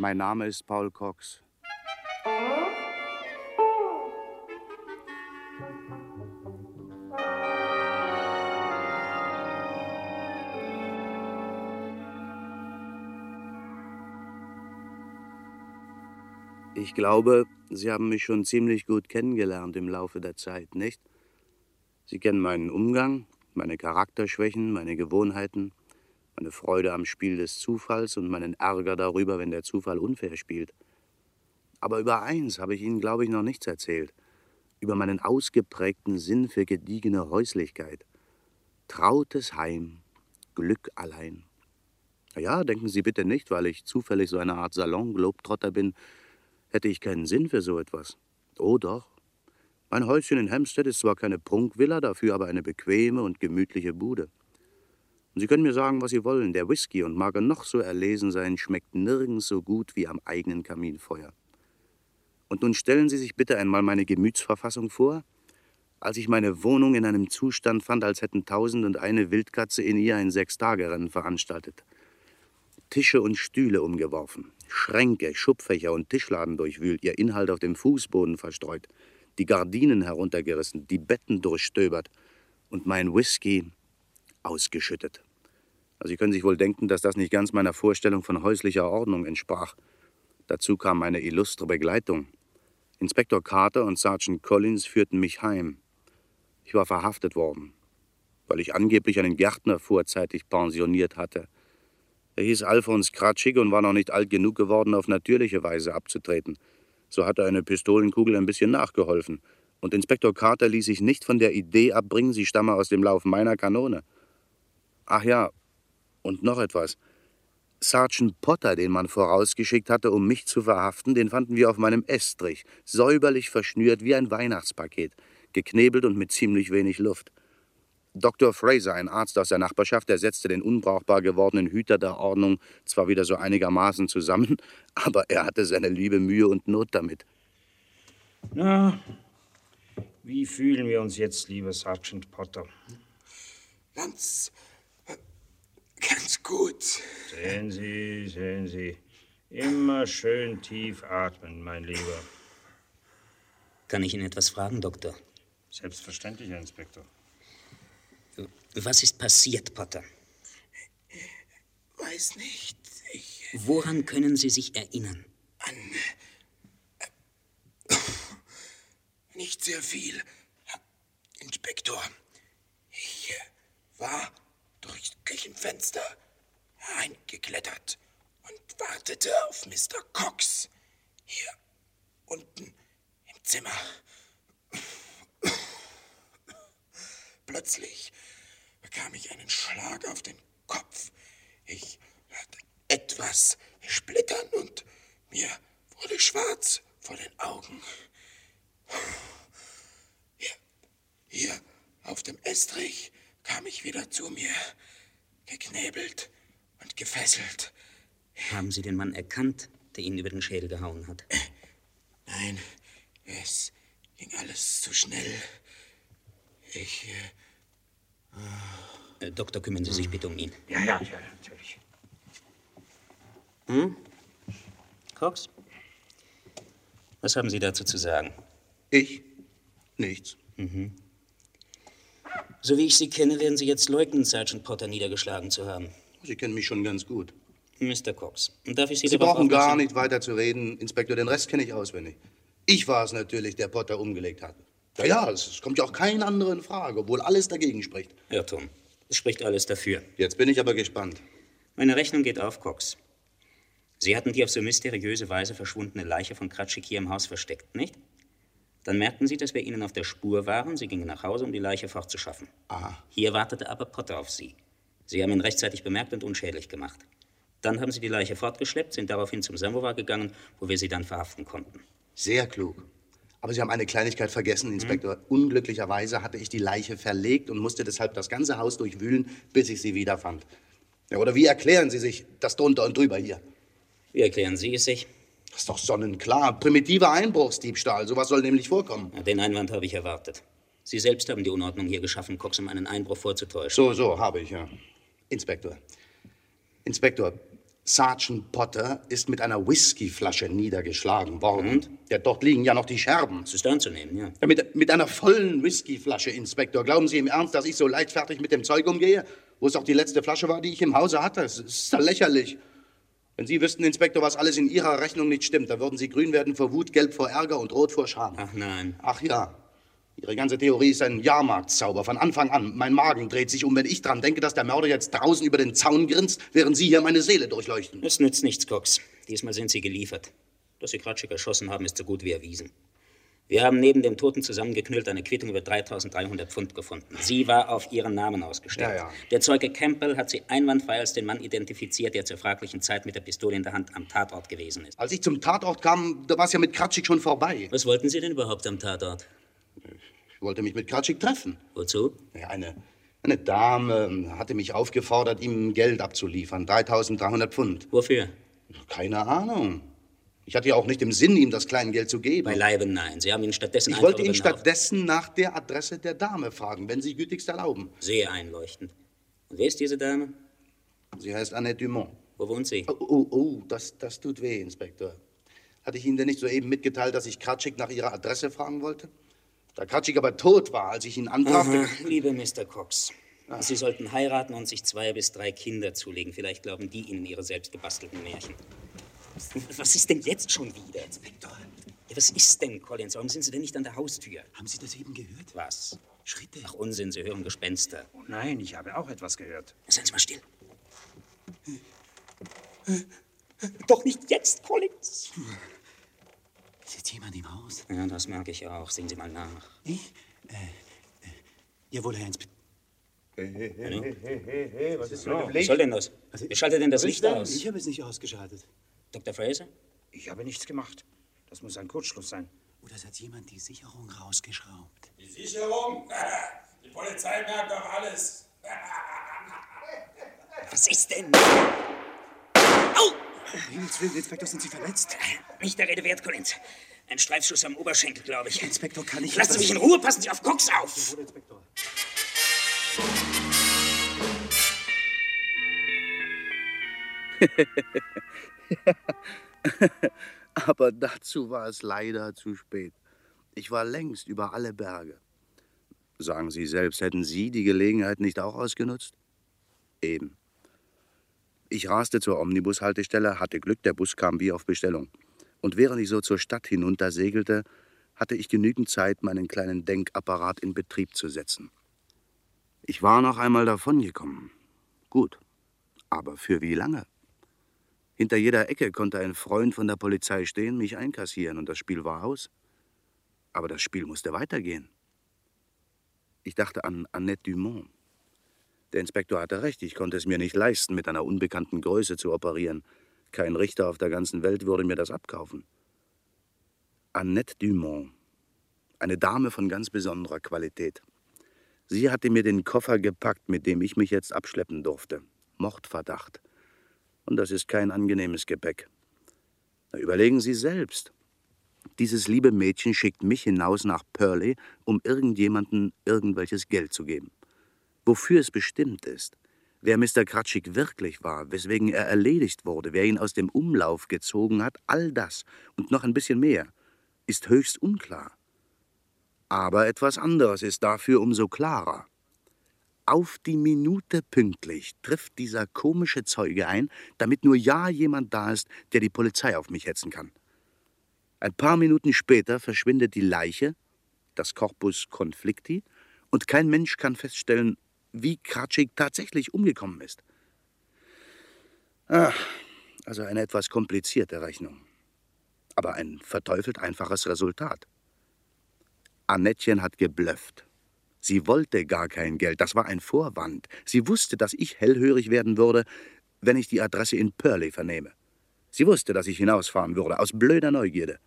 Mein Name ist Paul Cox. Ich glaube, Sie haben mich schon ziemlich gut kennengelernt im Laufe der Zeit, nicht? Sie kennen meinen Umgang, meine Charakterschwächen, meine Gewohnheiten, meine Freude am Spiel des Zufalls und meinen Ärger darüber, wenn der Zufall unfair spielt. Aber über eins habe ich Ihnen, glaube ich, noch nichts erzählt. Über meinen ausgeprägten Sinn für gediegene Häuslichkeit. Trautes Heim, Glück allein. Ja, denken Sie bitte nicht, weil ich zufällig so eine Art Salon-Globetrotter bin, hätte ich keinen Sinn für so etwas. Oh doch. Mein Häuschen in Hampstead ist zwar keine Prunkvilla, dafür aber eine bequeme und gemütliche Bude. Und Sie können mir sagen, was Sie wollen, der Whisky, und mag er noch so erlesen sein, schmeckt nirgends so gut wie am eigenen Kaminfeuer. Und nun stellen Sie sich bitte einmal meine Gemütsverfassung vor, als ich meine Wohnung in einem Zustand fand, als hätten tausend und eine Wildkatze in ihr ein Sechstagerennen veranstaltet. Tische und Stühle umgeworfen, Schränke, Schubfächer und Tischladen durchwühlt, ihr Inhalt auf dem Fußboden verstreut, die Gardinen heruntergerissen, die Betten durchstöbert und mein Whisky ausgeschüttet. Also Sie können sich wohl denken, dass das nicht ganz meiner Vorstellung von häuslicher Ordnung entsprach. Dazu kam eine illustre Begleitung. Inspektor Carter und Sergeant Collins führten mich heim. Ich war verhaftet worden, weil ich angeblich einen Gärtner vorzeitig pensioniert hatte. Er hieß Alfons Kratschig und war noch nicht alt genug geworden, auf natürliche Weise abzutreten. So hatte eine Pistolenkugel ein bisschen nachgeholfen. Und Inspektor Carter ließ sich nicht von der Idee abbringen, sie stamme aus dem Lauf meiner Kanone. Ach ja, und noch etwas. Sergeant Potter, den man vorausgeschickt hatte, um mich zu verhaften, den fanden wir auf meinem Estrich, säuberlich verschnürt wie ein Weihnachtspaket, geknebelt und mit ziemlich wenig Luft. Dr. Fraser, ein Arzt aus der Nachbarschaft, ersetzte den unbrauchbar gewordenen Hüter der Ordnung zwar wieder so einigermaßen zusammen, aber er hatte seine liebe Mühe und Not damit. Na, wie fühlen wir uns jetzt, lieber Sergeant Potter? Ganz, ganz gut. Sehen Sie, sehen Sie. Immer schön tief atmen, mein Lieber. Kann ich Ihnen etwas fragen, Doktor? Selbstverständlich, Herr Inspektor. Was ist passiert, Potter? Weiß nicht. Ich. Woran können Sie sich erinnern? An. Nicht sehr viel, Herr Inspektor. Ich war durchs Küchenfenster hereingeklettert und wartete auf Mr. Cox. Hier unten im Zimmer. Plötzlich bekam ich einen Schlag auf den Kopf. Ich hörte etwas splittern und mir wurde schwarz vor den Augen. Hier, hier auf dem Estrich kam ich wieder zu mir, geknebelt und gefesselt. Haben Sie den Mann erkannt, der Ihnen über den Schädel gehauen hat? Nein, es ging alles zu schnell. Ich. Äh, Doktor, kümmern Sie sich bitte um ihn. Ja, ja, ja, natürlich. Hm? Cox? Was haben Sie dazu zu sagen? Ich? Nichts. Mhm. So wie ich Sie kenne, werden Sie jetzt leugnen, Sergeant Potter niedergeschlagen zu haben. Sie kennen mich schon ganz gut. Mr. Cox, darf ich Sie, Sie brauchen gar nicht weiter zu reden, Inspektor. Den Rest kenne ich auswendig. Ich war es natürlich, der Potter umgelegt hat. Ja, ja, es kommt ja auch kein anderer in Frage, obwohl alles dagegen spricht. Irrtum. Es spricht alles dafür. Jetzt bin ich aber gespannt. Meine Rechnung geht auf, Cox. Sie hatten die auf so mysteriöse Weise verschwundene Leiche von Kratschik hier im Haus versteckt, nicht? Dann merkten Sie, dass wir Ihnen auf der Spur waren. Sie gingen nach Hause, um die Leiche fortzuschaffen. Aha. Hier wartete aber Potter auf Sie. Sie haben ihn rechtzeitig bemerkt und unschädlich gemacht. Dann haben Sie die Leiche fortgeschleppt, sind daraufhin zum Samovar gegangen, wo wir Sie dann verhaften konnten. Sehr klug. Aber Sie haben eine Kleinigkeit vergessen, Inspektor. Hm? Unglücklicherweise hatte ich die Leiche verlegt und musste deshalb das ganze Haus durchwühlen, bis ich sie wiederfand. Ja, oder wie erklären Sie sich das drunter und drüber hier? Wie erklären Sie es sich? Das ist doch sonnenklar. Primitiver Einbruchsdiebstahl. Sowas soll nämlich vorkommen. Ja, Den Einwand habe ich erwartet. Sie selbst haben die Unordnung hier geschaffen, Cox, um einen Einbruch vorzutäuschen. So, so, habe ich, ja. Inspektor. Inspektor, Sergeant Potter ist mit einer Whiskyflasche niedergeschlagen worden. Ja, dort liegen ja noch die Scherben. Das ist anzunehmen, ja. Ja, mit, mit einer vollen Whiskyflasche, Inspektor. Glauben Sie im Ernst, dass ich so leichtfertig mit dem Zeug umgehe? Wo es auch die letzte Flasche war, die ich im Hause hatte? Es ist ja lächerlich. Wenn Sie wüssten, Inspektor, was alles in Ihrer Rechnung nicht stimmt, dann würden Sie grün werden vor Wut, gelb vor Ärger und rot vor Scham. Ach nein. Ach ja. Ihre ganze Theorie ist ein Jahrmarktszauber von Anfang an. Mein Magen dreht sich um, wenn ich dran denke, dass der Mörder jetzt draußen über den Zaun grinst, während Sie hier meine Seele durchleuchten. Es nützt nichts, Cox. Diesmal sind Sie geliefert. Dass Sie Kratschik erschossen haben, ist so gut wie erwiesen. Wir haben neben dem Toten zusammengeknüllt eine Quittung über 3300 Pfund gefunden. Sie war auf Ihren Namen ausgestellt. Ja, ja. Der Zeuge Campbell hat sie einwandfrei als den Mann identifiziert, der zur fraglichen Zeit mit der Pistole in der Hand am Tatort gewesen ist. Als ich zum Tatort kam, da war es ja mit Kratschik schon vorbei. Was wollten Sie denn überhaupt am Tatort? Ich wollte mich mit Kratschik treffen. Wozu? Ja, eine, eine Dame hatte mich aufgefordert, ihm Geld abzuliefern. 3300 Pfund. Wofür? Keine Ahnung. Ich hatte ja auch nicht im Sinn, ihm das Kleingeld zu geben. Beileibe nein. Sie haben ihn stattdessen ich wollte ihn stattdessen nach der Adresse der Dame fragen, wenn Sie gütigst erlauben. Sehr einleuchtend. Und wer ist diese Dame? Sie heißt Annette Dumont. Wo wohnt sie? Oh, oh, oh das, das tut weh, Inspektor. Hatte ich Ihnen denn nicht soeben mitgeteilt, dass ich Kratschik nach Ihrer Adresse fragen wollte? Da Kratschik aber tot war, als ich ihn antrafte. Aha, liebe Mr. Cox. Sie sollten heiraten und sich zwei bis drei Kinder zulegen. Vielleicht glauben die Ihnen ihre selbst gebastelten Märchen. Was ist denn jetzt schon wieder? Inspektor, Ja, was ist denn, Collins? Warum sind Sie denn nicht an der Haustür? haben Sie das eben gehört? Was? Schritte. Ach, Unsinn, Sie hören Gespenster. Oh nein, ich habe auch etwas gehört. Seien Sie mal still. Doch nicht jetzt, Collins. Ist jetzt jemand im Haus? Ja, das merke ich auch. Sehen Sie mal nach. Ich? Äh, äh, jawohl, Herr Inspektor. Was ist Was soll denn das? Wer schaltet denn das Licht aus? Ich habe es nicht ausgeschaltet. Dr. Fraser? Ich habe nichts gemacht. Das muss ein Kurzschluss sein. Oder es hat jemand die Sicherung rausgeschraubt? Die Sicherung? Die Polizei merkt doch alles. Was ist denn? Himmels Willen, Inspektor, sind Sie verletzt? Nicht der Rede wert, Collins. Ein Streifschuss am Oberschenkel, glaube ich. Inspektor, kann ich Lassen Sie mich in Ruhe, passen Sie auf Cox auf. Jawohl, Inspektor. Aber dazu war es leider zu spät. Ich war längst über alle Berge. Sagen Sie selbst, hätten Sie die Gelegenheit nicht auch ausgenutzt? Eben. Ich raste zur Omnibushaltestelle, hatte Glück, der Bus kam wie auf Bestellung. Und während ich so zur Stadt hinunter segelte, hatte ich genügend Zeit, meinen kleinen Denkapparat in Betrieb zu setzen. Ich war noch einmal davongekommen. Gut. Aber für wie lange? Hinter jeder Ecke konnte ein Freund von der Polizei stehen, mich einkassieren und das Spiel war aus. Aber das Spiel musste weitergehen. Ich dachte an Annette Dumont. Der Inspektor hatte recht, ich konnte es mir nicht leisten, mit einer unbekannten Größe zu operieren. Kein Richter auf der ganzen Welt würde mir das abkaufen. Annette Dumont, eine Dame von ganz besonderer Qualität. Sie hatte mir den Koffer gepackt, mit dem ich mich jetzt abschleppen durfte. Mordverdacht. Und das ist kein angenehmes Gepäck. Na, überlegen Sie selbst. Dieses liebe Mädchen schickt mich hinaus nach Purley, um irgendjemandem irgendwelches Geld zu geben. Wofür es bestimmt ist, wer Mr. Kratschik wirklich war, weswegen er erledigt wurde, wer ihn aus dem Umlauf gezogen hat, all das und noch ein bisschen mehr, ist höchst unklar. Aber etwas anderes ist dafür umso klarer. Auf die Minute pünktlich trifft dieser komische Zeuge ein, damit nur ja jemand da ist, der die Polizei auf mich hetzen kann. Ein paar Minuten später verschwindet die Leiche, das Corpus Conflicti, und kein Mensch kann feststellen, wie Kratschik tatsächlich umgekommen ist. Ah, also eine etwas komplizierte Rechnung. Aber ein verteufelt einfaches Resultat. Annettchen hat geblufft. Sie wollte gar kein Geld, das war ein Vorwand. Sie wusste, dass ich hellhörig werden würde, wenn ich die Adresse in Purley vernehme. Sie wusste, dass ich hinausfahren würde, aus blöder Neugierde.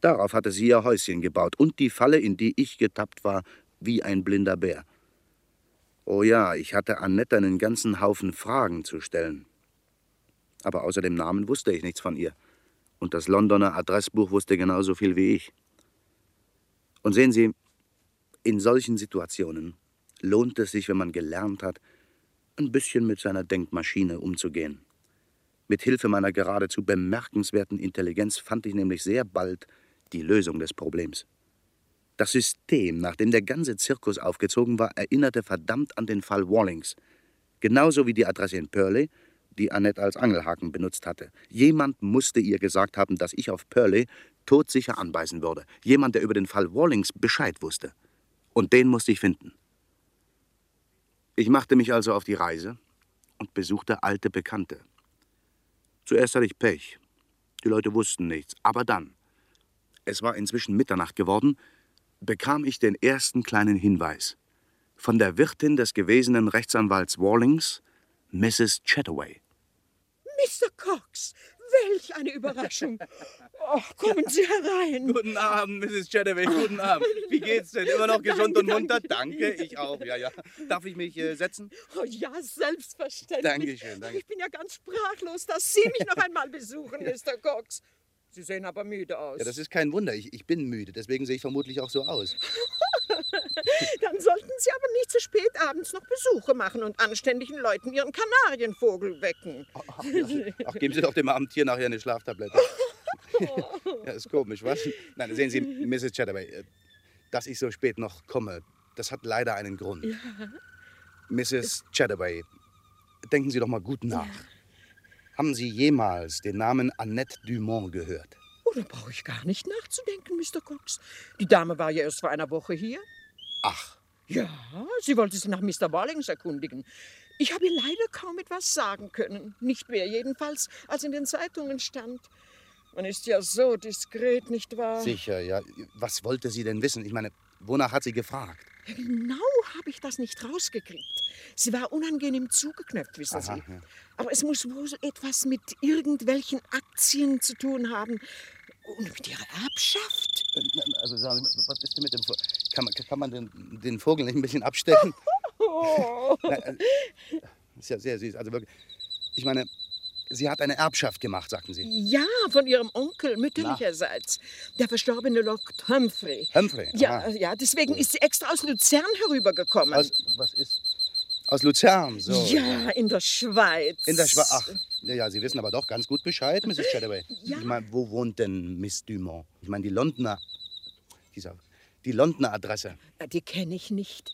Darauf hatte sie ihr Häuschen gebaut und die Falle, in die ich getappt war, wie ein blinder Bär. Oh ja, ich hatte Annette einen ganzen Haufen Fragen zu stellen. Aber außer dem Namen wusste ich nichts von ihr. Und das Londoner Adressbuch wusste genauso viel wie ich. Und sehen Sie, in solchen Situationen lohnt es sich, wenn man gelernt hat, ein bisschen mit seiner Denkmaschine umzugehen. Mit Hilfe meiner geradezu bemerkenswerten Intelligenz fand ich nämlich sehr bald die Lösung des Problems. Das System, nach dem der ganze Zirkus aufgezogen war, erinnerte verdammt an den Fall Wallings. Genauso wie die Adresse in Purley, die Annette als Angelhaken benutzt hatte. Jemand musste ihr gesagt haben, dass ich auf Purley todsicher anbeißen würde. Jemand, der über den Fall Wallings Bescheid wusste. Und den musste ich finden. Ich machte mich also auf die Reise und besuchte alte Bekannte. Zuerst hatte ich Pech. Die Leute wussten nichts. Aber dann, es war inzwischen Mitternacht geworden, bekam ich den ersten kleinen Hinweis. Von der Wirtin des gewesenen Rechtsanwalts Wallings, Mrs. Chataway. Mr. Cox, welch eine Überraschung. Oh, kommen Sie herein. Guten Abend, Mrs. Chataway, guten Abend. Wie geht's denn? Immer noch gesund und munter? Danke, ich auch, ja, ja. Darf ich mich äh, setzen? Oh ja, selbstverständlich. Dankeschön, danke. Ich bin ja ganz sprachlos, dass Sie mich noch einmal besuchen, Mr. Cox. Sie sehen aber müde aus. Ja, das ist kein Wunder. Ich, ich bin müde, deswegen sehe ich vermutlich auch so aus. Dann sollten Sie aber nicht zu spät abends noch Besuche machen und anständigen Leuten Ihren Kanarienvogel wecken. Ach, ja. Ach, geben Sie doch dem armen Tier nachher eine Schlaftablette. ja, ist komisch, was? Nein, sehen Sie, Mrs. Chataway, äh, dass ich so spät noch komme, das hat leider einen Grund. Ja. Mrs. Chataway, denken Sie doch mal gut nach. Haben Sie jemals den Namen Annette Dumont gehört? Oh, da brauche ich gar nicht nachzudenken, Mr. Cox. Die Dame war ja erst vor einer Woche hier. Ach. Ja, sie wollte sich nach Mr. Wallings erkundigen. Ich habe ihr leider kaum etwas sagen können. Nicht mehr jedenfalls, als in den Zeitungen stand. Man ist ja so diskret, nicht wahr? Sicher, ja. Was wollte sie denn wissen? Ich meine, wonach hat sie gefragt? Genau habe ich das nicht rausgekriegt. Sie war unangenehm zugeknöpft, wissen Aha, Sie. ja. Aber es muss wohl etwas mit irgendwelchen Aktien zu tun haben. Und mit ihrer Erbschaft. Also sagen Sie, was ist denn mit dem Vogel? Kann man, kann man den, den Vogel nicht ein bisschen abstecken? Oh. Nein, äh, ist ja sehr süß. Also wirklich. Ich meine, sie hat eine Erbschaft gemacht, sagten Sie. Ja, von ihrem Onkel mütterlicherseits. Der verstorbene Lord Humphrey. Humphrey? Ja, ja, deswegen ist sie extra aus Luzern herübergekommen. Aus, was ist? Aus Luzern, so. ja, in der Schweiz. In der Schweiz. Ach, ja, ja, Sie wissen aber doch ganz gut Bescheid, Mrs. Chataway. Ja. Ich meine, wo wohnt denn Miss Dumont? Ich meine, die Londoner. Dieser, die Londoner Adresse. Ja, Die kenne ich nicht.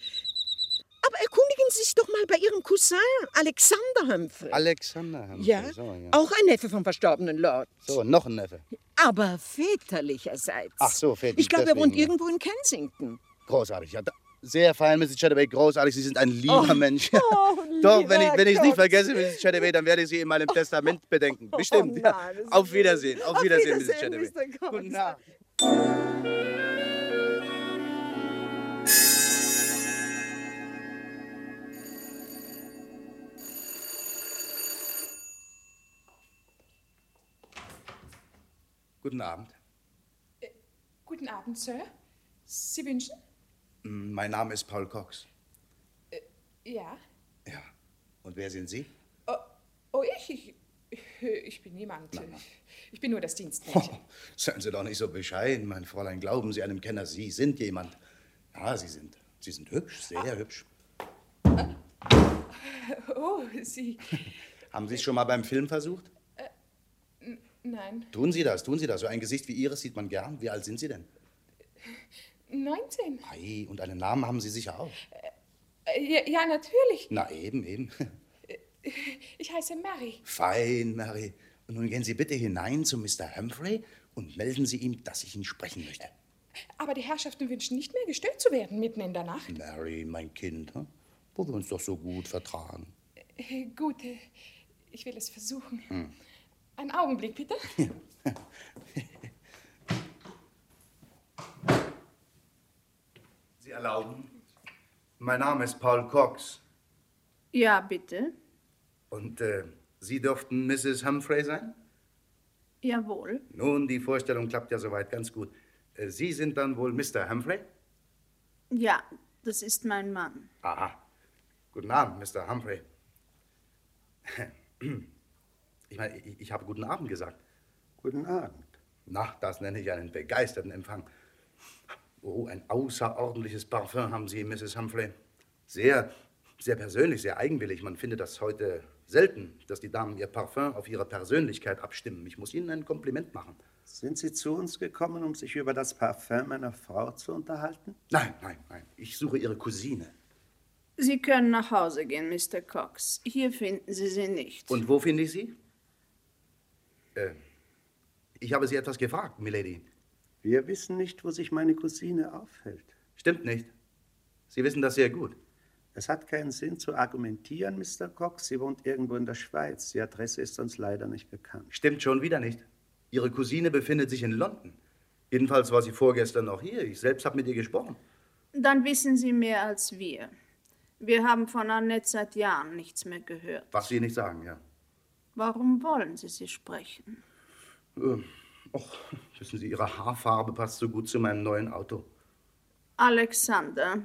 Aber erkundigen Sie sich doch mal bei Ihrem Cousin, Alexander Humphrey. Alexander Humphrey. ja, So, ja. auch ein Neffe vom verstorbenen Lord. so, noch ein Neffe. Aber väterlicherseits. Ach so, väterlich, Ich glaube, er wohnt ja. irgendwo in Kensington. Großartig. Ja, sehr fein, Mrs. Chataway, großartig. Sie sind ein lieber Oh, Mensch. oh, Doch, wenn ich es wenn nicht vergesse, Mrs. Chataway, dann werde ich Sie in meinem Testament bedenken. Bestimmt. Oh ja. nein, das ist Auf. Wiedersehen. Auf Auf Wiedersehen, Mrs. Wiedersehen, Chataway. Guten Abend. Guten Abend. Guten Abend, Sir. Sie wünschen? Mein Name ist Paul Cox. Ja. Ja. Und wer sind Sie? Oh, oh ich, ich, ich bin niemand. Ich bin nur das Dienstmädchen. Oh, seien Sie doch nicht so bescheiden, mein Fräulein. Glauben Sie einem Kenner, Sie sind jemand. Ja, Sie sind, Sie sind hübsch, sehr hübsch. Oh, Sie. Haben Sie es schon mal beim Film versucht? Nein. Tun Sie das, tun Sie das. So ein Gesicht wie Ihres sieht man gern. Wie alt sind Sie denn? 19. Ei, und einen Namen haben Sie sicher auch. Äh, Ja, ja, natürlich. Na eben, eben. Ich heiße Mary. Fein, Mary. Und nun gehen Sie bitte hinein zu Mr. Humphrey und melden Sie ihm, dass ich ihn sprechen möchte. Aber die Herrschaften wünschen nicht mehr gestört zu werden mitten in der Nacht. Mary, mein Kind, hm? wo wir uns doch so gut vertragen. Äh, Gut, äh, ich will es versuchen. Einen Augenblick, bitte. Sie erlauben? Mein Name ist Paul Cox. Ja, bitte. Und äh, Sie dürften Mrs. Humphrey sein? Jawohl. Nun, die Vorstellung klappt ja soweit ganz gut. Äh, Sie sind dann wohl Mr. Humphrey? Ja, das ist mein Mann. Aha. Guten Abend, Mr. Humphrey. Ich meine, ich, ich habe guten Abend gesagt. Guten Abend. Na, das nenne ich einen begeisterten Empfang. Oh, ein außerordentliches Parfum haben Sie, Mrs. Humphrey. Sehr, sehr persönlich, sehr eigenwillig. Man findet das heute Selten, dass die Damen ihr Parfum auf ihre Persönlichkeit abstimmen. Ich muss Ihnen ein Kompliment machen. Sind Sie zu uns gekommen, um sich über das Parfum meiner Frau zu unterhalten? Nein, nein, nein. Ich suche Ihre Cousine. Sie können nach Hause gehen, Mr. Cox. Hier finden Sie sie nicht. Und wo finde ich sie? Äh, ich habe Sie etwas gefragt, Milady. Wir wissen nicht, wo sich meine Cousine aufhält. Stimmt nicht. Sie wissen das sehr gut. Es hat keinen Sinn zu argumentieren, Mr. Cox. Sie wohnt irgendwo in der Schweiz. Die Adresse ist uns leider nicht bekannt. Stimmt schon wieder nicht. Ihre Cousine befindet sich in London. Jedenfalls war sie vorgestern noch hier. Ich selbst habe mit ihr gesprochen. Dann wissen Sie mehr als wir. Wir haben von Annette seit Jahren nichts mehr gehört. Was Sie nicht sagen, ja. Warum wollen Sie sie sprechen? Äh, Och, wissen Sie, Ihre Haarfarbe passt so gut zu meinem neuen Auto. Alexander,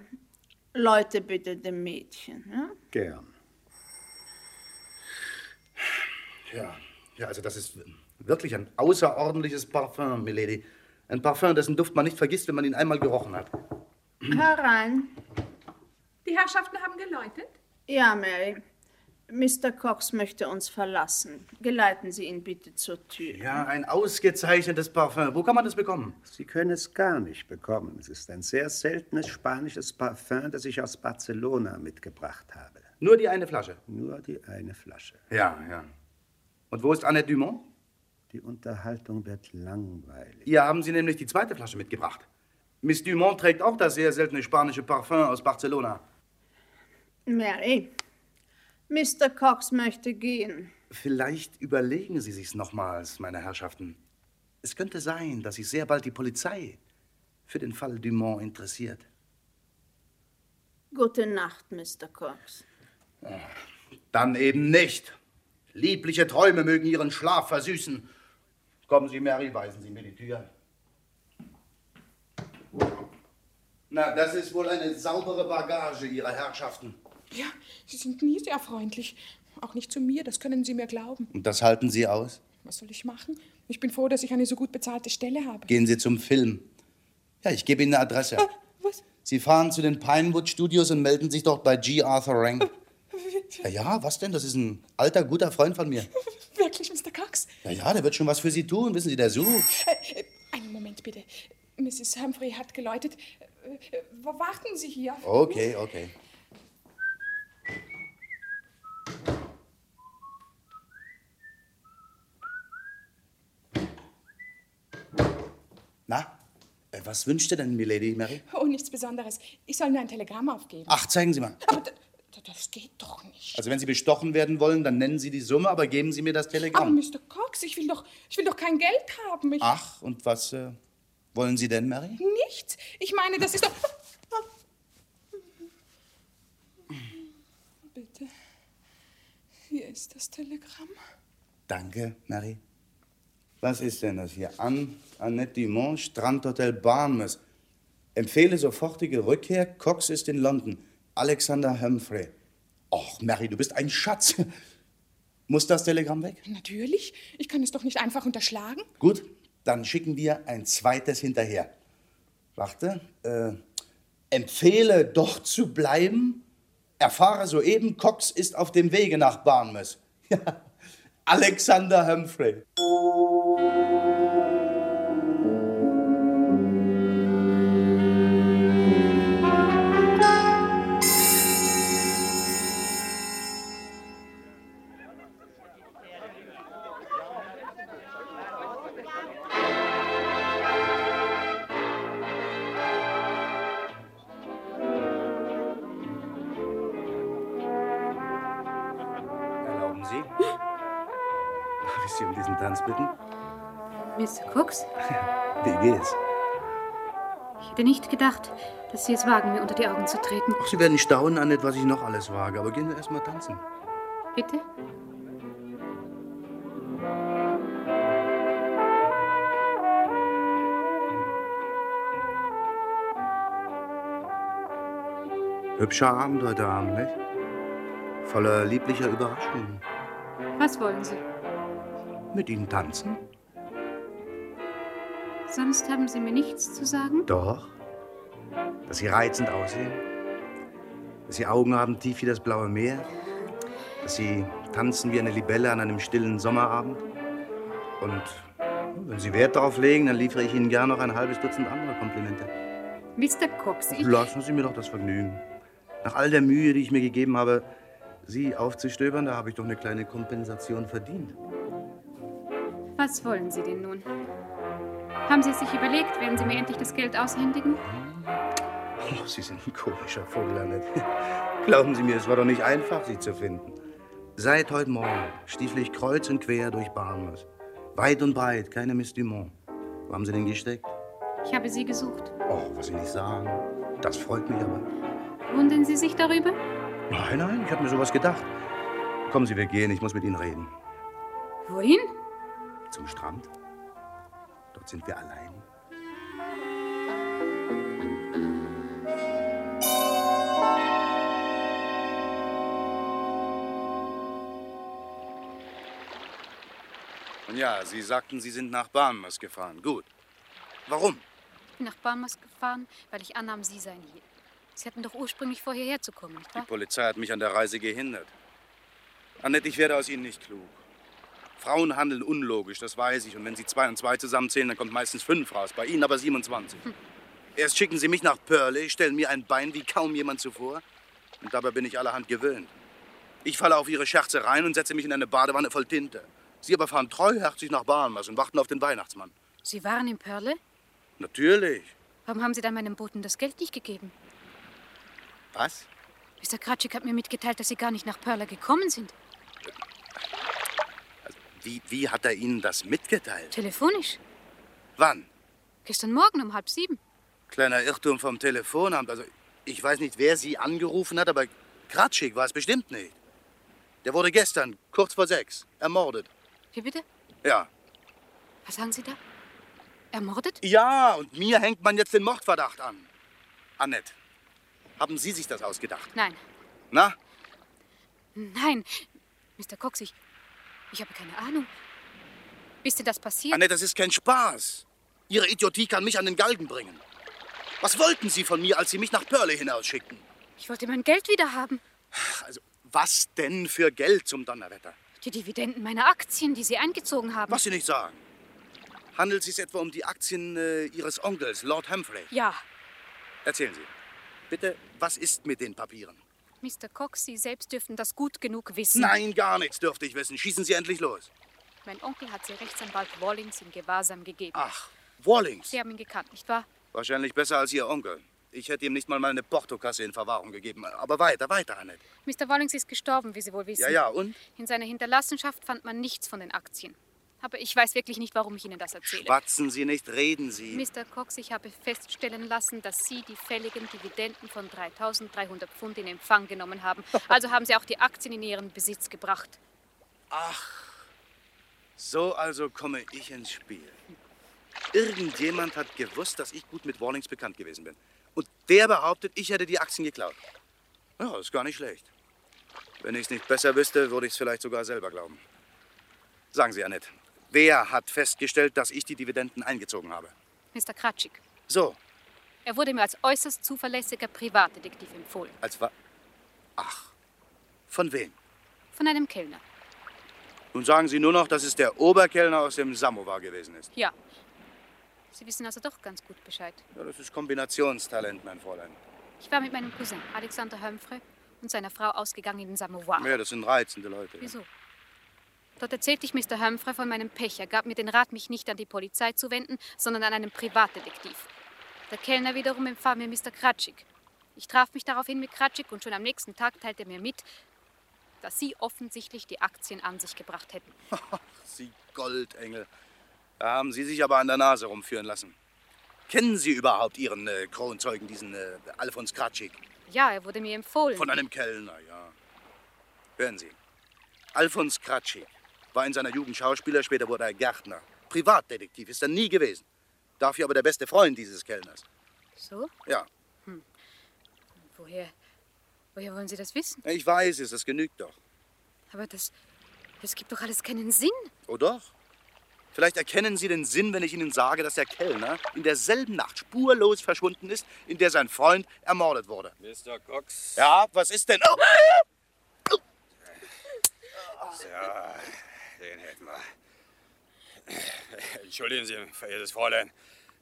Leute bitte dem Mädchen. Ja? Gern. Ja, ja, also das ist wirklich ein außerordentliches Parfum, Milady. Ein Parfum, dessen Duft man nicht vergisst, wenn man ihn einmal gerochen hat. Herein. Die Herrschaften haben geläutet? Ja, Mary. Mr. Cox möchte uns verlassen. Geleiten Sie ihn bitte zur Tür. Ja, ein ausgezeichnetes Parfum. Wo kann man das bekommen? Sie können es gar nicht bekommen. Es ist ein sehr seltenes spanisches Parfum, das ich aus Barcelona mitgebracht habe. Nur die eine Flasche? Nur die eine Flasche. Ja, ja. Und wo ist Annette Dumont? Die Unterhaltung wird langweilig. Hier haben Sie nämlich die zweite Flasche mitgebracht. Miss Dumont trägt auch das sehr seltene spanische Parfum aus Barcelona. Mary, Mr. Cox möchte gehen. Vielleicht überlegen Sie sich's nochmals, meine Herrschaften. Es könnte sein, dass sich sehr bald die Polizei für den Fall Dumont interessiert. Gute Nacht, Mr. Cox. Dann eben nicht. Liebliche Träume mögen Ihren Schlaf versüßen. Kommen Sie, Mary, weisen Sie mir die Tür. Na, das ist wohl eine saubere Bagage, Ihrer Herrschaften. Ja, Sie sind nie sehr freundlich. Auch nicht zu mir, das können Sie mir glauben. Und das halten Sie aus? Was soll ich machen? Ich bin froh, dass ich eine so gut bezahlte Stelle habe. Gehen Sie zum Film. Ja, ich gebe Ihnen eine Adresse. Ah, was? Sie fahren zu den Pinewood Studios und melden sich dort bei G. Arthur Rank. Ja, ja, was denn? Das ist ein alter, guter Freund von mir. Wirklich, Mr. Cox? Ja, ja, der wird schon was für Sie tun. Wissen Sie, der sucht. Äh, äh, einen Moment bitte. Mrs. Humphrey hat geläutet. Äh, warten Sie hier. Okay, okay. Na, äh, was wünscht ihr denn, Milady Mary? Oh, nichts Besonderes. Ich soll nur ein Telegramm aufgeben. Ach, zeigen Sie mal. Aber das geht doch nicht. Also, wenn Sie bestochen werden wollen, dann nennen Sie die Summe, aber geben Sie mir das Aber Telegramm. Mr. Cox, ich will doch, ich will doch kein Geld haben. Ich, Ach, und was äh, wollen Sie denn, Mary? Nichts. Ich meine, das ist doch... Bitte. Hier ist das Telegramm. Danke, Mary. Was ist denn das hier? An Annette Dumont, Strandhotel Barnmouth. Empfehle sofortige Rückkehr. Cox ist in London. Alexander Humphrey. Och, Mary, du bist ein Schatz. Muss das Telegramm weg? Natürlich. Ich kann es doch nicht einfach unterschlagen. Gut, dann schicken wir ein zweites hinterher. Warte. Äh, empfehle dort zu bleiben. Erfahre soeben, Cox ist auf dem Wege nach Barnmouth. Ja, Alexander Humphrey. Geht's? ich hätte nicht gedacht, dass Sie es wagen, mir unter die Augen zu treten. Ach, Sie werden staunen, Annette, was ich noch alles wage. Aber gehen wir erst mal tanzen. Bitte? Hübscher Abend heute Abend, nicht? Voller lieblicher Überraschungen. Was wollen Sie? Mit Ihnen tanzen? Sonst haben Sie mir nichts zu sagen? Doch. Dass Sie reizend aussehen. Dass Sie Augen haben tief wie das blaue Meer. Sie tanzen wie eine Libelle an einem stillen Sommerabend. Und wenn Sie Wert darauf legen, dann liefere ich Ihnen gern noch ein halbes Dutzend andere Komplimente. Mr. Cox, ich... Lassen Sie mir doch das Vergnügen. Nach all der Mühe, die ich mir gegeben habe, Sie aufzustöbern, da habe ich doch eine kleine Kompensation verdient. Was wollen Sie denn nun? Haben Sie es sich überlegt, werden Sie mir endlich das Geld aushändigen? Oh, Sie sind ein komischer Vogel, Annette. Glauben Sie mir, es war doch nicht einfach, Sie zu finden. Seit heute Morgen stiefel ich kreuz und quer durch Bahamas. Weit und breit, keine Miss Dumont. Wo haben Sie denn gesteckt? Ich habe Sie gesucht. Oh, was Sie nicht sagen. Das freut mich aber. Wundern Sie sich darüber? Nein, nein, ich habe mir sowas gedacht. Kommen Sie, wir gehen, ich muss mit Ihnen reden. Wohin? Zum Strand. Dort sind wir allein. Und ja, Sie sagten, Sie sind nach Barnmas gefahren. Gut. Warum? Ich bin nach Bahamas gefahren, weil ich annahm, Sie seien hier. Sie hatten doch ursprünglich vor, hierher zu kommen, nicht Die wahr? Polizei hat mich an der Reise gehindert. Annette, ich werde aus Ihnen nicht klug. Frauen handeln unlogisch, das weiß ich. Und wenn Sie zwei und zwei zusammenzählen, dann kommt meistens fünf raus. Bei Ihnen aber 27. Erst schicken Sie mich nach Purley, stellen mir ein Bein wie kaum jemand zuvor. Und dabei bin ich allerhand gewöhnt. Ich falle auf Ihre Scherze rein und setze mich in eine Badewanne voll Tinte. Sie aber fahren treuherzig nach Barnmas und warten auf den Weihnachtsmann. Sie waren in Perle? Natürlich. Warum haben Sie dann meinem Boten das Geld nicht gegeben? Was? Mr. Kratschik hat mir mitgeteilt, dass Sie gar nicht nach Perle gekommen sind. Wie, wie hat er Ihnen das mitgeteilt? Telefonisch. Wann? Gestern Morgen um halb sieben. Kleiner Irrtum vom Telefonamt. Also, ich weiß nicht, wer Sie angerufen hat, aber Kratschik war es bestimmt nicht. Der wurde gestern, kurz vor sechs, ermordet. Wie bitte? Ja. Was sagen Sie da? Ermordet? Ja, und mir hängt man jetzt den Mordverdacht an. Annette, haben Sie sich das ausgedacht? Nein. Na? Nein. Mr. Cox, ich, ich habe keine Ahnung. Wie ist denn das passiert? Annette, das ist kein Spaß. Ihre Idiotie kann mich an den Galgen bringen. Was wollten Sie von mir, als Sie mich nach Pörle hinausschickten? Ich wollte mein Geld wieder haben. Also, was denn für Geld zum Donnerwetter? Die Dividenden meiner Aktien, die Sie eingezogen haben. Was Sie nicht sagen. Handelt es sich etwa um die Aktien äh, Ihres Onkels, Lord Humphrey? Ja. Erzählen Sie. Bitte, was ist mit den Papieren? Mr. Cox, Sie selbst dürften das gut genug wissen. Nein, gar nichts dürfte ich wissen. Schießen Sie endlich los. Mein Onkel hat Sie Rechtsanwalt Wallings in Gewahrsam gegeben. Ach, Wallings. Sie haben ihn gekannt, nicht wahr? Wahrscheinlich besser als Ihr Onkel. Ich hätte ihm nicht mal meine Portokasse in Verwahrung gegeben. Aber weiter, weiter, Annette. Mr. Wallings ist gestorben, wie Sie wohl wissen. Ja, ja, und? In seiner Hinterlassenschaft fand man nichts von den Aktien. Aber ich weiß wirklich nicht, warum ich Ihnen das erzähle. Schwatzen Sie nicht, reden Sie. Mr. Cox, ich habe feststellen lassen, dass Sie die fälligen Dividenden von 3300 Pfund in Empfang genommen haben. Also haben Sie auch die Aktien in Ihren Besitz gebracht. Ach, so also komme ich ins Spiel. Irgendjemand hat gewusst, dass ich gut mit Warnings bekannt gewesen bin. Und der behauptet, ich hätte die Aktien geklaut. Ja, das ist gar nicht schlecht. Wenn ich es nicht besser wüsste, würde ich es vielleicht sogar selber glauben. Sagen Sie, Annette, wer hat festgestellt, dass ich die Dividenden eingezogen habe? Mr. Kratschik. So, Er wurde mir als äußerst zuverlässiger Privatdetektiv empfohlen. als war. Ach, von wem? Von einem Kellner. Nun sagen Sie nur noch, dass es der Oberkellner aus dem Samovar gewesen ist. Ja. Sie wissen also doch ganz gut Bescheid. Ja, das ist Kombinationstalent, mein Fräulein. Ich war mit meinem Cousin Alexander Humphrey und seiner Frau ausgegangen in den Samovar. Ja, das sind reizende Leute. Wieso? Dort erzählte ich Mr. Humphrey von meinem Pech. Er gab mir den Rat, mich nicht an die Polizei zu wenden, sondern an einen Privatdetektiv. Der Kellner wiederum empfahl mir Mr. Kratschik. Ich traf mich daraufhin mit Kratschik und schon am nächsten Tag teilte er mir mit, dass Sie offensichtlich die Aktien an sich gebracht hätten. Sie Goldengel. Da haben Sie sich aber an der Nase rumführen lassen. Kennen Sie überhaupt Ihren äh, Kronzeugen, diesen äh, Alfons Kratschik? Ja, er wurde mir empfohlen. Von einem Kellner, ja. Hören Sie. Alfons Kratschik war in seiner Jugend Schauspieler, später wurde er Gärtner. Privatdetektiv ist er nie gewesen. Dafür aber der beste Freund dieses Kellners. So? Ja, Woher, woher wollen Sie das wissen? ich weiß es, das genügt doch. Aber das, das gibt doch alles keinen Sinn. Oh doch? Vielleicht erkennen Sie den Sinn, wenn ich Ihnen sage, dass der Kellner in derselben Nacht spurlos verschwunden ist, in der sein Freund ermordet wurde. Mr. Cox. Ja, was ist denn? Oh! Edmar. Entschuldigen Sie, verehrtes Fräulein,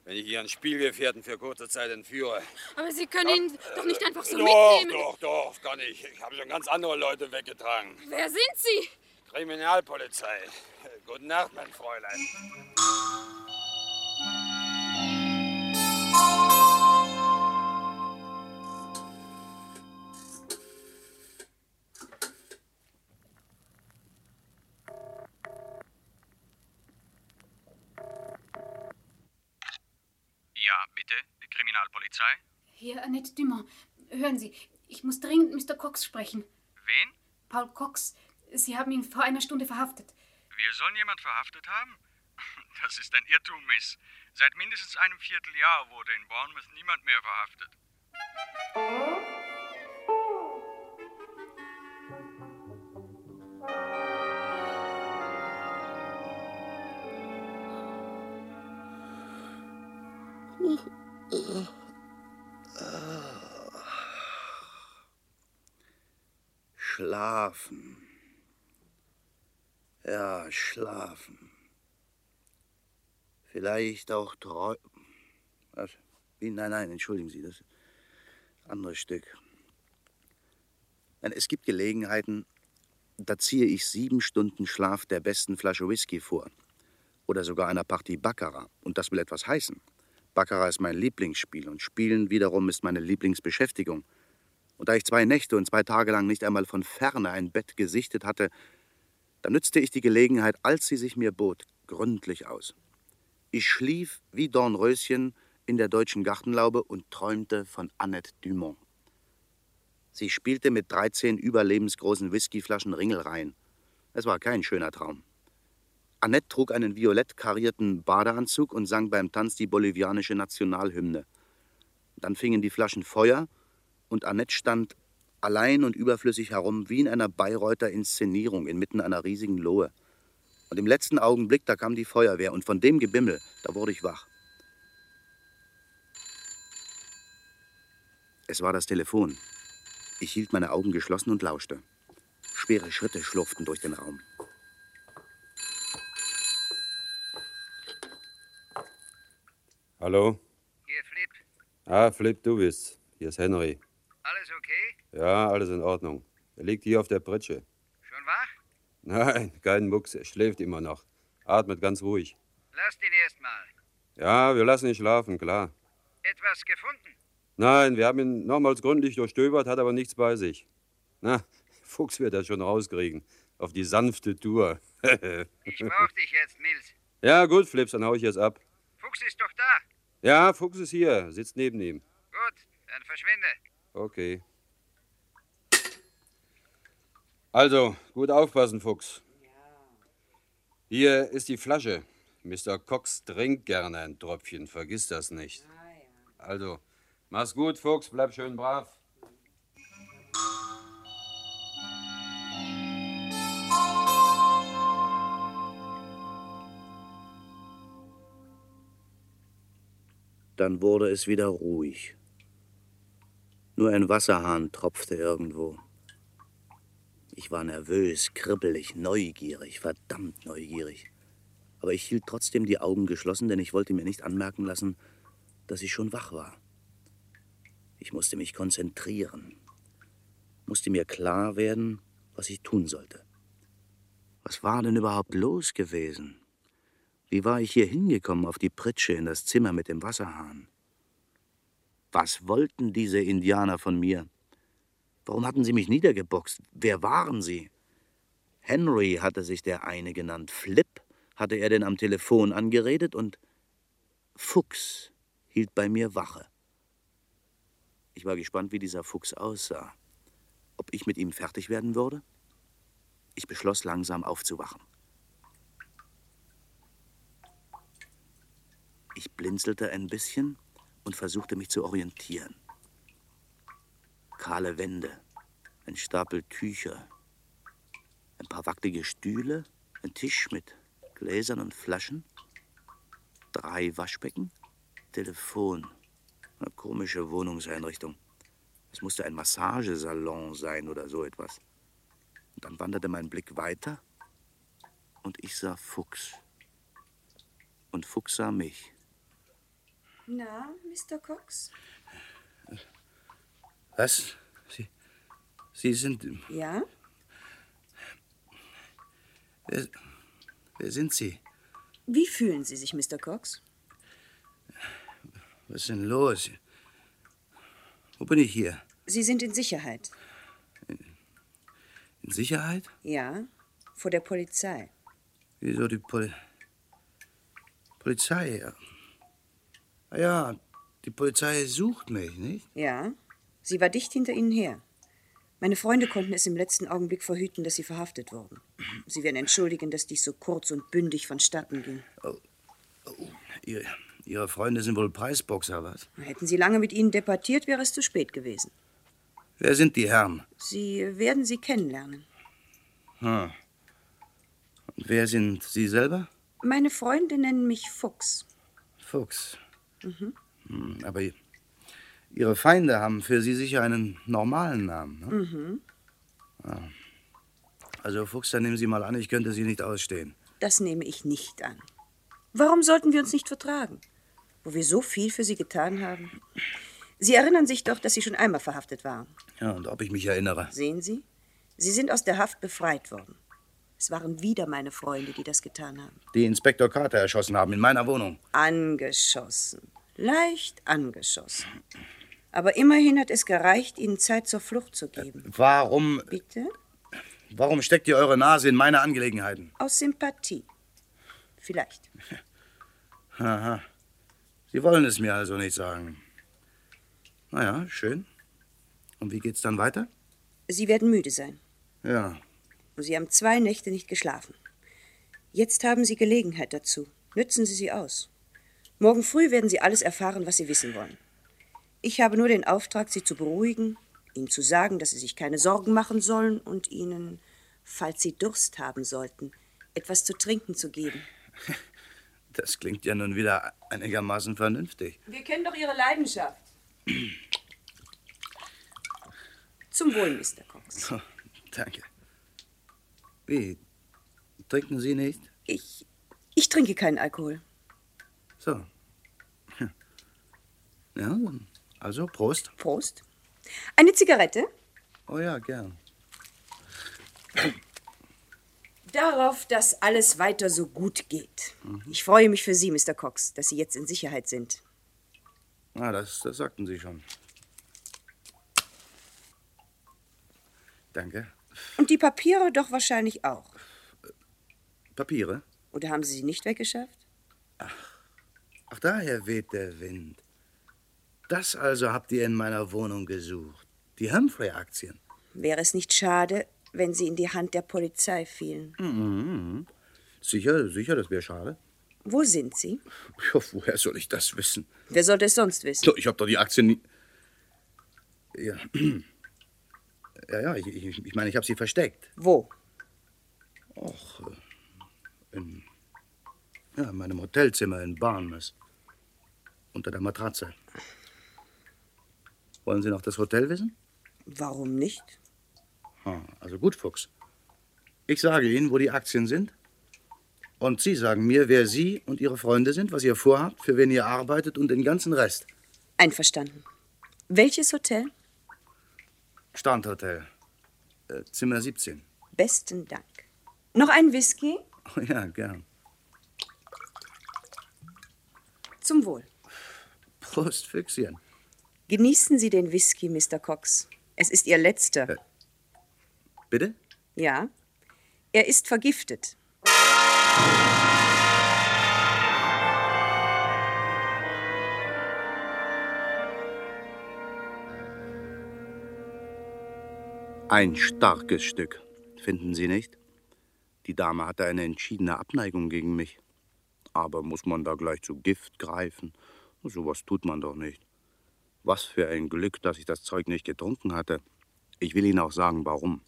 wenn ich Ihren Spielgefährten für kurze Zeit entführe. Aber Sie können doch, ihn doch nicht einfach so doch, mitnehmen. Doch, doch, doch, kann ich. Ich habe schon ganz andere Leute weggetragen. Wer sind Sie? Kriminalpolizei. Guten Nacht, mein Fräulein. Kriminalpolizei. Hier, Annette Dumont. Hören Sie, ich muss dringend Mr. Cox sprechen. Wen? Paul Cox. Sie haben ihn vor einer Stunde verhaftet. Wir sollen jemand verhaftet haben? Das ist ein Irrtum, Miss. Seit mindestens einem Vierteljahr wurde in Bournemouth niemand mehr verhaftet. Schlafen. Ja, schlafen. Vielleicht auch träumen. Was? Nein, nein, entschuldigen Sie, das ist ein anderes Stück. Es gibt Gelegenheiten, da ziehe ich sieben Stunden Schlaf der besten Flasche Whisky vor. Oder sogar einer Partie Baccarat. Und das will etwas heißen. Baccarat ist mein Lieblingsspiel und Spielen wiederum ist meine Lieblingsbeschäftigung. Und da ich zwei Nächte und zwei Tage lang nicht einmal von ferne ein Bett gesichtet hatte, da nützte ich die Gelegenheit, als sie sich mir bot, gründlich aus. Ich schlief wie Dornröschen in der deutschen Gartenlaube und träumte von Annette Dumont. Sie spielte mit 13 überlebensgroßen Whiskyflaschen Ringelreihen. Es war kein schöner Traum. Annette trug einen violett karierten Badeanzug und sang beim Tanz die bolivianische Nationalhymne. Dann fingen die Flaschen Feuer und Annette stand allein und überflüssig herum wie in einer Bayreuther Inszenierung inmitten einer riesigen Lohe. Und im letzten Augenblick, da kam die Feuerwehr und von dem Gebimmel, da wurde ich wach. Es war das Telefon. Ich hielt meine Augen geschlossen und lauschte. Schwere Schritte schlurften durch den Raum. Hallo? Hier, Flip. Ah, Flip, du bist. Hier ist Henry. Alles okay? Ja, alles in Ordnung. Er liegt hier auf der Pritsche. Schon wach? Nein, kein Mucks. Er schläft immer noch. Atmet ganz ruhig. Lasst ihn erst mal. Ja, wir lassen ihn schlafen, klar. Etwas gefunden? Nein, wir haben ihn nochmals gründlich durchstöbert, hat aber nichts bei sich. Na, Fuchs wird das schon rauskriegen. Auf die sanfte Tour. Ich brauch dich jetzt, Mills. Ja, gut, Flips, dann hau ich jetzt ab. Fuchs ist doch da. Ja, Fuchs ist hier, sitzt neben ihm. Gut, dann verschwinde. Okay. Also, gut aufpassen, Fuchs. Hier ist die Flasche. Mr. Cox trinkt gerne ein Tröpfchen, vergiss das nicht. Also, mach's gut, Fuchs, bleib schön brav. Dann wurde es wieder ruhig. Nur ein Wasserhahn tropfte irgendwo. Ich war nervös, kribbelig, neugierig, verdammt neugierig. Aber ich hielt trotzdem die Augen geschlossen, denn ich wollte mir nicht anmerken lassen, dass ich schon wach war. Ich musste mich konzentrieren, musste mir klar werden, was ich tun sollte. Was war denn überhaupt los gewesen? Wie war ich hier hingekommen auf die Pritsche in das Zimmer mit dem Wasserhahn? Was wollten diese Indianer von mir? Warum hatten sie mich niedergeboxt? Wer waren sie? Henry hatte sich der eine genannt. Flip hatte er denn am Telefon angeredet und Fuchs hielt bei mir Wache. Ich war gespannt, wie dieser Fuchs aussah. Ob ich mit ihm fertig werden würde? Ich beschloss langsam aufzuwachen. Ich blinzelte ein bisschen und versuchte mich zu orientieren. Kahle Wände, ein Stapel Tücher, ein paar wackelige Stühle, ein Tisch mit Gläsern und Flaschen, drei Waschbecken, Telefon, eine komische Wohnungseinrichtung. Es musste ein Massagesalon sein oder so etwas. Und dann wanderte mein Blick weiter und ich sah Fuchs. Und Fuchs sah mich. Na, Mr. Cox? Was? Sie, Sie sind. Ja? Wer, wer sind Sie? Wie fühlen Sie sich, Mr. Cox? Was ist denn los? Wo bin ich hier? Sie sind in Sicherheit. In Sicherheit? Ja, vor der Polizei. Wieso die Poli Polizei? Ja. Ah ja, die Polizei sucht mich, nicht? Ja, sie war dicht hinter Ihnen her. Meine Freunde konnten es im letzten Augenblick verhüten, dass Sie verhaftet wurden. Sie werden entschuldigen, dass dies so kurz und bündig vonstatten ging. Ihre, Ihre Freunde sind wohl Preisboxer, was? Hätten Sie lange mit ihnen debattiert, wäre es zu spät gewesen. Wer sind die Herren? Sie werden sie kennenlernen. Hm. Und wer sind Sie selber? Meine Freunde nennen mich Fuchs. Fuchs. Mhm. Hm, aber Ihre Feinde haben für Sie sicher einen normalen Namen. Ne? Mhm. Ja. Also, Fuchs, dann nehmen Sie mal an, ich könnte Sie nicht ausstehen. Das nehme ich nicht an. Warum sollten wir uns nicht vertragen? Wo wir so viel für Sie getan haben. Sie erinnern sich doch, dass Sie schon einmal verhaftet waren. Ja, und ob ich mich erinnere. Sehen Sie? Sie sind aus der Haft befreit worden. Es waren wieder meine Freunde, die das getan haben. Die Inspektor Carter erschossen haben in meiner Wohnung. Angeschossen. Leicht angeschossen. Aber immerhin hat es gereicht, Ihnen Zeit zur Flucht zu geben. Warum. Bitte? Warum steckt ihr eure Nase in meine Angelegenheiten? Aus Sympathie. Vielleicht. Aha. Sie wollen es mir also nicht sagen. Na ja, schön. Und wie geht's dann weiter? Sie werden müde sein. Ja, Sie haben zwei Nächte nicht geschlafen. Jetzt haben Sie Gelegenheit dazu. Nützen Sie sie aus. Morgen früh werden Sie alles erfahren, was Sie wissen wollen. Ich habe nur den Auftrag, Sie zu beruhigen, Ihnen zu sagen, dass Sie sich keine Sorgen machen sollen und Ihnen, falls Sie Durst haben sollten, etwas zu trinken zu geben. das klingt ja nun wieder einigermaßen vernünftig. Wir kennen doch Ihre Leidenschaft. Zum Wohl, Mr. Cox. Oh, danke. Wie? Trinken Sie nicht? Ich, ich trinke keinen Alkohol. So. Ja, also Prost. Prost. Eine Zigarette? Oh ja, gern. Darauf, dass alles weiter so gut geht. Mhm. Ich freue mich für Sie, Mr. Cox, dass Sie jetzt in Sicherheit sind. Ah, das, das sagten Sie schon. Danke. Und die Papiere doch wahrscheinlich auch. Papiere? Oder haben Sie sie nicht weggeschafft? Ach, daher weht der Wind. Das also habt ihr in meiner Wohnung gesucht. Die Humphrey-Aktien. Wäre es nicht schade, wenn sie in die Hand der Polizei fielen? Mhm. Sicher, sicher, das wäre schade. Wo sind sie? Ja, woher soll ich das wissen? Wer sollte es sonst wissen? So, Ich hab doch die Aktien nie. Ja. Ja, ja, ich, ich, ich meine, ich habe sie versteckt. Wo? Och, äh, in, ja, in meinem Hotelzimmer in Barnmouth. Unter der Matratze. Wollen Sie noch das Hotel wissen? Warum nicht? Ah, also gut, Fuchs. Ich sage Ihnen, wo die Aktien sind. Und Sie sagen mir, wer Sie und Ihre Freunde sind, was ihr vorhabt, für wen ihr arbeitet und den ganzen Rest. Einverstanden. Welches Hotel? Strandhotel. Äh, Zimmer 17. Besten Dank. Noch ein Whisky? Oh ja, gern. Zum Wohl. Prost, Füchschen. Genießen Sie den Whisky, Mr. Cox. Es ist Ihr letzter. Bitte? Ja. Er ist vergiftet. Ein starkes Stück, finden Sie nicht? Die Dame hatte eine entschiedene Abneigung gegen mich. Aber muss man da gleich zu Gift greifen? Sowas tut man doch nicht. Was für ein Glück, dass ich das Zeug nicht getrunken hatte. Ich will Ihnen auch sagen, warum.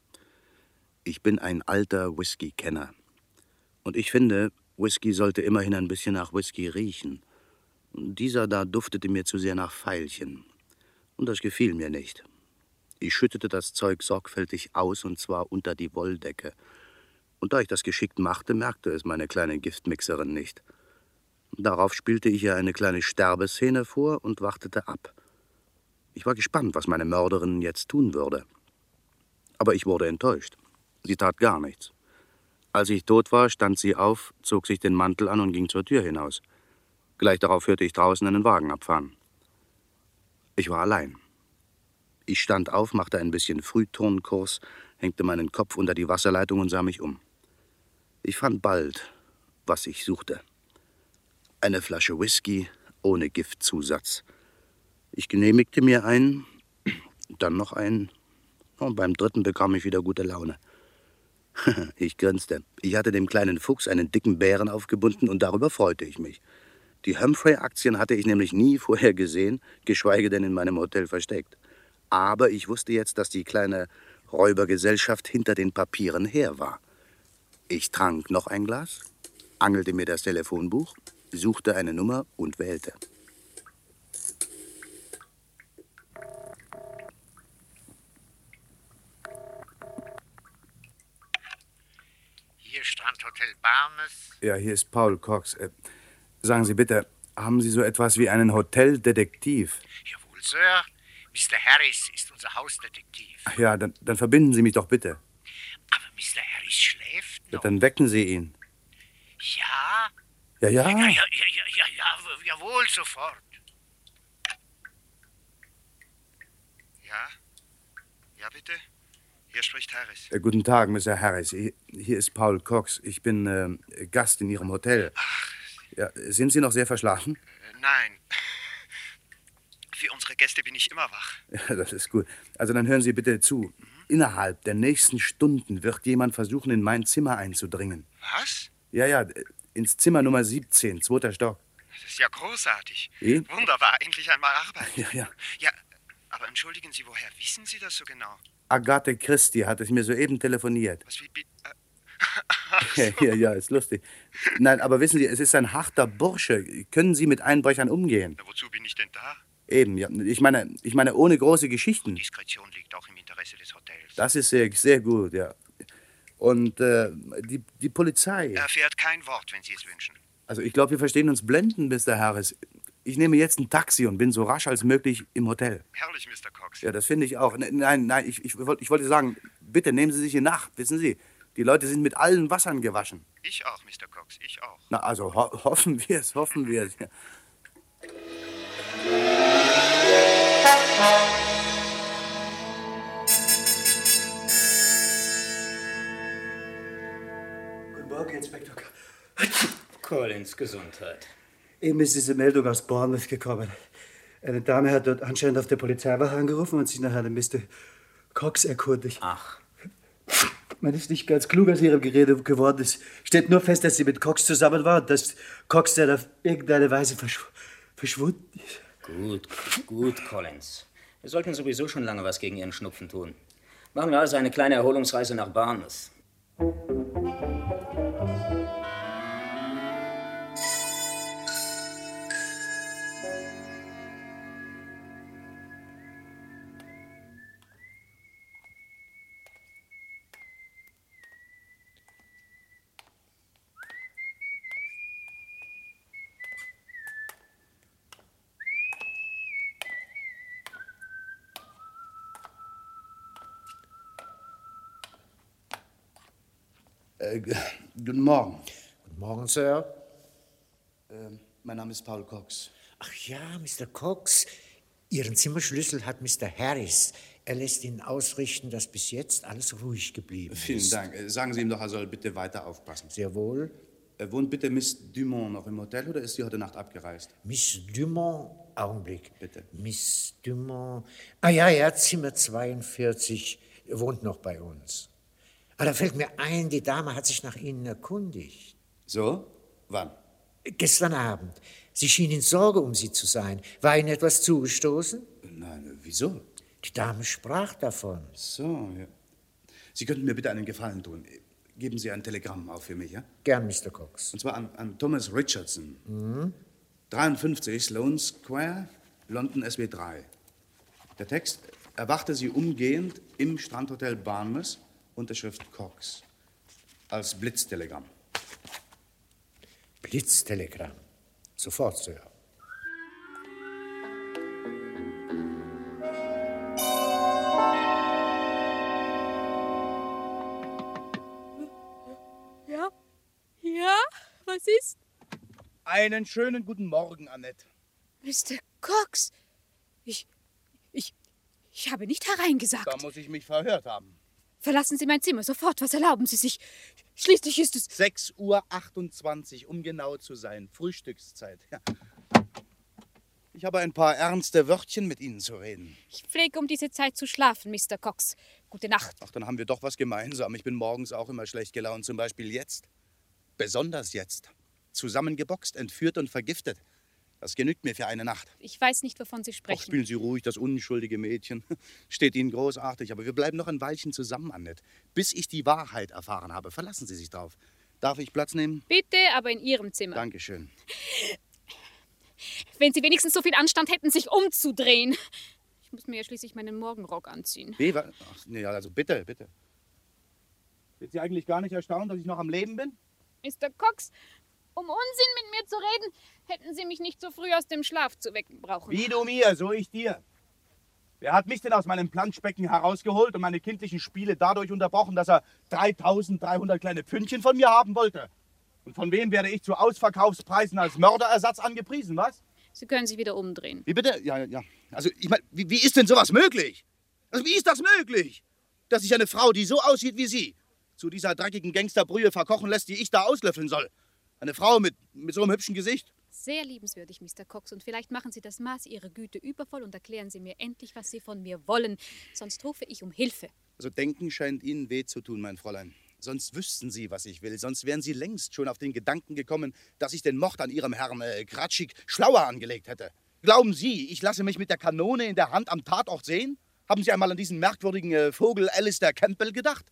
Ich bin ein alter Whisky-Kenner. Und ich finde, Whisky sollte immerhin ein bisschen nach Whisky riechen. Dieser da duftete mir zu sehr nach Veilchen. Und das gefiel mir nicht. Ich schüttete das Zeug sorgfältig aus, und zwar unter die Wolldecke. Und da ich das geschickt machte, merkte es meine kleine Giftmixerin nicht. Darauf spielte ich ihr eine kleine Sterbeszene vor und wartete ab. Ich war gespannt, was meine Mörderin jetzt tun würde. Aber ich wurde enttäuscht. Sie tat gar nichts. Als ich tot war, stand sie auf, zog sich den Mantel an und ging zur Tür hinaus. Gleich darauf hörte ich draußen einen Wagen abfahren. Ich war allein. Ich stand auf, machte ein bisschen Frühturnkurs, hängte meinen Kopf unter die Wasserleitung und sah mich um. Ich fand bald, was ich suchte. Eine Flasche Whisky ohne Giftzusatz. Ich genehmigte mir einen, dann noch einen, und beim dritten bekam ich wieder gute Laune. Ich grinste. Ich hatte dem kleinen Fuchs einen dicken Bären aufgebunden und darüber freute ich mich. Die Humphrey-Aktien hatte ich nämlich nie vorher gesehen, geschweige denn in meinem Hotel versteckt. Aber ich wusste jetzt, dass die kleine Räubergesellschaft hinter den Papieren her war. Ich trank noch ein Glas, angelte mir das Telefonbuch, suchte eine Nummer und wählte. Hier Strandhotel Barmes. Ja, hier ist Paul Cox. Äh, sagen Sie bitte, haben Sie so etwas wie einen Hoteldetektiv? Jawohl, Sir. Mr. Harris ist unser Hausdetektiv. Ach ja, dann, dann verbinden Sie mich doch bitte. Aber Mr. Harris schläft Ja, dann wecken Sie ihn. Ja? Ja, ja. Ja, ja, ja, ja, ja, ja, jawohl, sofort. Ja? Ja, bitte? Hier spricht Harris. Äh, guten Tag, Mr. Harris. Hier, ist Paul Cox. Ich bin äh, Gast in Ihrem Hotel. Ja, sind Sie noch sehr verschlafen? Äh, Nein. Für unsere Gäste bin ich immer wach. Ja, das ist gut. Also dann hören Sie bitte zu. Innerhalb der nächsten Stunden wird jemand versuchen, in mein Zimmer einzudringen. Was? Ja, ja, ins Zimmer Nummer 17, zweiter Stock. Das ist ja großartig. Eh? Wunderbar, endlich einmal Arbeit. Ja, ja. Ja, aber entschuldigen Sie, woher wissen Sie das so genau? Agathe Christie hat es mir soeben telefoniert. Was wie äh, Ja, ja, ja, ist lustig. Nein, aber wissen Sie, es ist ein harter Bursche. Können Sie mit Einbrechern umgehen? Na, wozu bin ich denn da? Eben, ja. Ich meine, ich meine, ohne große Geschichten. Diskretion liegt auch im Interesse des Hotels. Das ist sehr, sehr gut, ja. Und äh, die, die Polizei. Er erfährt kein Wort, wenn Sie es wünschen. Also ich glaube, wir verstehen uns blenden, Mr. Harris. Ich nehme jetzt ein Taxi und bin so rasch als möglich im Hotel. Herrlich, Mr. Cox. Ja, das finde ich auch. Ne- Nein, nein, ich, ich, wollt- ich wollte sagen, bitte nehmen Sie sich in Acht. Wissen Sie, die Leute sind mit allen Wassern gewaschen. Ich auch, Mr. Cox, ich auch. Na, also ho hoffen wir es, hoffen wir es. Ja. Guten Morgen, Inspektor. Collins, Gesundheit. Eben ist diese Meldung aus Bournemouth gekommen. Eine Dame hat dort anscheinend auf der Polizeiwache angerufen und sich nach einem Mr. Cox erkundigt. Ach. Man ist nicht ganz klug aus ihrem Gerede geworden. Es steht nur fest, dass sie mit Cox zusammen war und dass Cox dann auf irgendeine Weise verschw verschwunden ist. Gut, gut, Collins. Wir sollten sowieso schon lange was gegen Ihren Schnupfen tun. Machen wir also eine kleine Erholungsreise nach Barnes. Äh, guten Morgen. Guten Morgen, Sir. Ähm, mein Name ist Paul Cox. Ach ja, Mr. Cox. Ihren Zimmerschlüssel hat Mr. Harris. Er lässt Ihnen ausrichten, dass bis jetzt alles ruhig geblieben Vielen ist. Dank. Äh, Sagen Sie ihm doch, er soll bitte weiter aufpassen. Sehr wohl. Äh, Wohnt bitte Miss Dumont noch im Hotel oder ist sie heute Nacht abgereist? Miss Dumont, Augenblick. Bitte. Miss Dumont. Ah ja, ja, Zimmer 42, wohnt noch bei uns. Ah, da fällt mir ein, die Dame hat sich nach Ihnen erkundigt. So? Wann? Gestern Abend. Sie schien in Sorge um Sie zu sein. War Ihnen etwas zugestoßen? Nein, wieso? Die Dame sprach davon. So, ja. Sie könnten mir bitte einen Gefallen tun. Geben Sie ein Telegramm auf für mich, ja? Gern, Mr. Cox. Und zwar an, an Thomas Richardson. Mhm. 53 Sloane Square, London SW 3. Der Text erwachte Sie umgehend im Strandhotel Barnmouth, Unterschrift Cox. Als Blitztelegramm. Blitztelegramm. Sofort, Sir. Ja? Ja? Was ist? Einen schönen guten Morgen, Annette. Mr. Cox, ich. Ich. Ich habe nicht hereingesagt. Da muss ich mich verhört haben. Verlassen Sie mein Zimmer sofort. Was erlauben Sie sich? Schließlich ist es. 6.28 Uhr, um genau zu sein. Frühstückszeit. Ja. Ich habe ein paar ernste Wörtchen mit Ihnen zu reden. Ich pflege um diese Zeit zu schlafen, Mr. Cox. Gute Nacht. Ach, dann haben wir doch was gemeinsam. Ich bin morgens auch immer schlecht gelaunt. Zum Beispiel jetzt. Besonders jetzt. Zusammengeboxt, entführt und vergiftet. Das genügt mir für eine Nacht. Ich weiß nicht, wovon Sie Ach, sprechen. spielen Sie ruhig, das unschuldige Mädchen. Steht Ihnen großartig, aber wir bleiben noch ein Weilchen zusammen, Annette. Bis ich die Wahrheit erfahren habe. Verlassen Sie sich drauf. Darf ich Platz nehmen? Bitte, aber in Ihrem Zimmer. Dankeschön. Wenn Sie wenigstens so viel Anstand hätten, sich umzudrehen. Ich muss mir ja schließlich meinen Morgenrock anziehen. Wie? wa- Ach, nee, also bitte, bitte. Sind Sie eigentlich gar nicht erstaunt, dass ich noch am Leben bin? Mr. Cox, um Unsinn mit mir zu reden, hätten Sie mich nicht so früh aus dem Schlaf zu wecken brauchen. Wie du mir, so ich dir. Wer hat mich denn aus meinem Planschbecken herausgeholt und meine kindlichen Spiele dadurch unterbrochen, dass er 3300 kleine Pfündchen von mir haben wollte? Und von wem werde ich zu Ausverkaufspreisen als Mörderersatz angepriesen, was? Sie können sich wieder umdrehen. Wie bitte? Ja, ja. Also, ich meine, wie, wie ist denn sowas möglich? Also, wie ist das möglich? Dass sich eine Frau, die so aussieht wie Sie, zu dieser dreckigen Gangsterbrühe verkochen lässt, die ich da auslöffeln soll. Eine Frau mit, mit so einem hübschen Gesicht. Sehr liebenswürdig, Mr. Cox. Und vielleicht machen Sie das Maß Ihrer Güte übervoll und erklären Sie mir endlich, was Sie von mir wollen. Sonst rufe ich um Hilfe. Also, denken scheint Ihnen weh zu tun, mein Fräulein. Sonst wüssten Sie, was ich will. Sonst wären Sie längst schon auf den Gedanken gekommen, dass ich den Mord an Ihrem Herrn äh, Kratschik schlauer angelegt hätte. Glauben Sie, ich lasse mich mit der Kanone in der Hand am Tatort sehen? Haben Sie einmal an diesen merkwürdigen äh, Vogel Alistair Campbell gedacht?